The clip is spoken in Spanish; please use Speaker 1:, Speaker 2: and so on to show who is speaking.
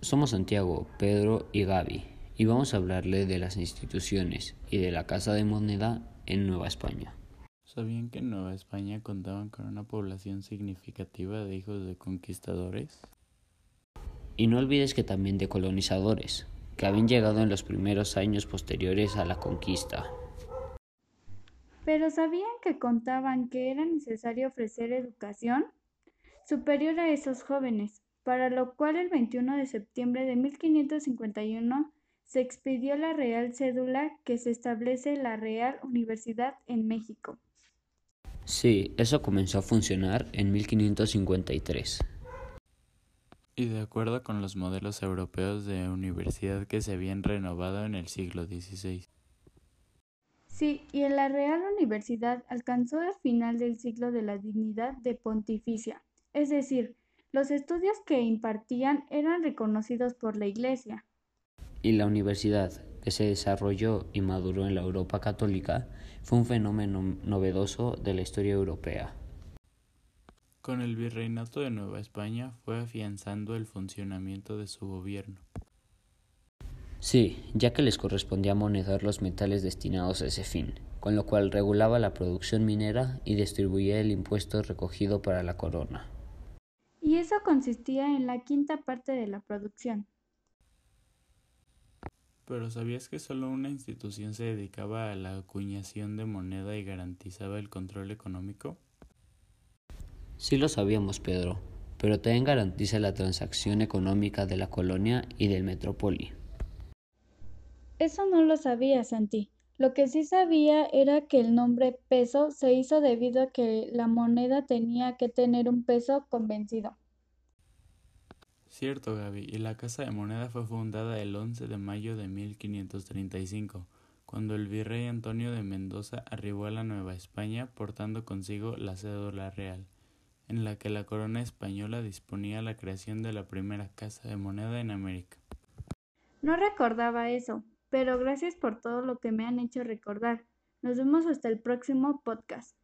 Speaker 1: somos Santiago, Pedro y Gaby y vamos a hablarle de las instituciones y de la Casa de Moneda en Nueva España.
Speaker 2: ¿Sabían que en Nueva España contaban con una población significativa de hijos de conquistadores?
Speaker 1: Y no olvides que también de colonizadores, que habían llegado en los primeros años posteriores a la conquista.
Speaker 3: Pero ¿sabían que contaban que era necesario ofrecer educación superior a esos jóvenes, para lo cual el 21 de septiembre de 1551 se expidió la Real Cédula que se establece la Real Universidad en México.
Speaker 1: Sí, eso comenzó a funcionar en 1553.
Speaker 2: Y de acuerdo con los modelos europeos de universidad que se habían renovado en el siglo XVI.
Speaker 3: Sí, y en la Real Universidad alcanzó al final del siglo de la dignidad de pontificia, es decir, los estudios que impartían eran reconocidos por la Iglesia.
Speaker 1: Y la universidad, que se desarrolló y maduró en la Europa católica, fue un fenómeno novedoso de la historia europea.
Speaker 2: Con el virreinato de Nueva España fue afianzando el funcionamiento de su gobierno.
Speaker 1: Sí, ya que les correspondía monedar los metales destinados a ese fin, con lo cual regulaba la producción minera y distribuía el impuesto recogido para la corona.
Speaker 3: Y eso consistía en la quinta parte de la producción.
Speaker 2: Pero ¿sabías que solo una institución se dedicaba a la acuñación de moneda y garantizaba el control económico?
Speaker 1: Sí lo sabíamos, Pedro, pero también garantiza la transacción económica de la colonia y del metrópoli.
Speaker 3: Eso no lo sabía, Santi. Lo que sí sabía era que el nombre peso se hizo debido a que la moneda tenía que tener un peso convencido.
Speaker 2: Cierto, Gaby, y la Casa de Moneda fue fundada el 11 de mayo de 1535, cuando el virrey Antonio de Mendoza arribó a la Nueva España portando consigo la cédula real, en la que la corona española disponía la creación de la primera Casa de Moneda en América.
Speaker 3: No recordaba eso, pero gracias por todo lo que me han hecho recordar. Nos vemos hasta el próximo podcast.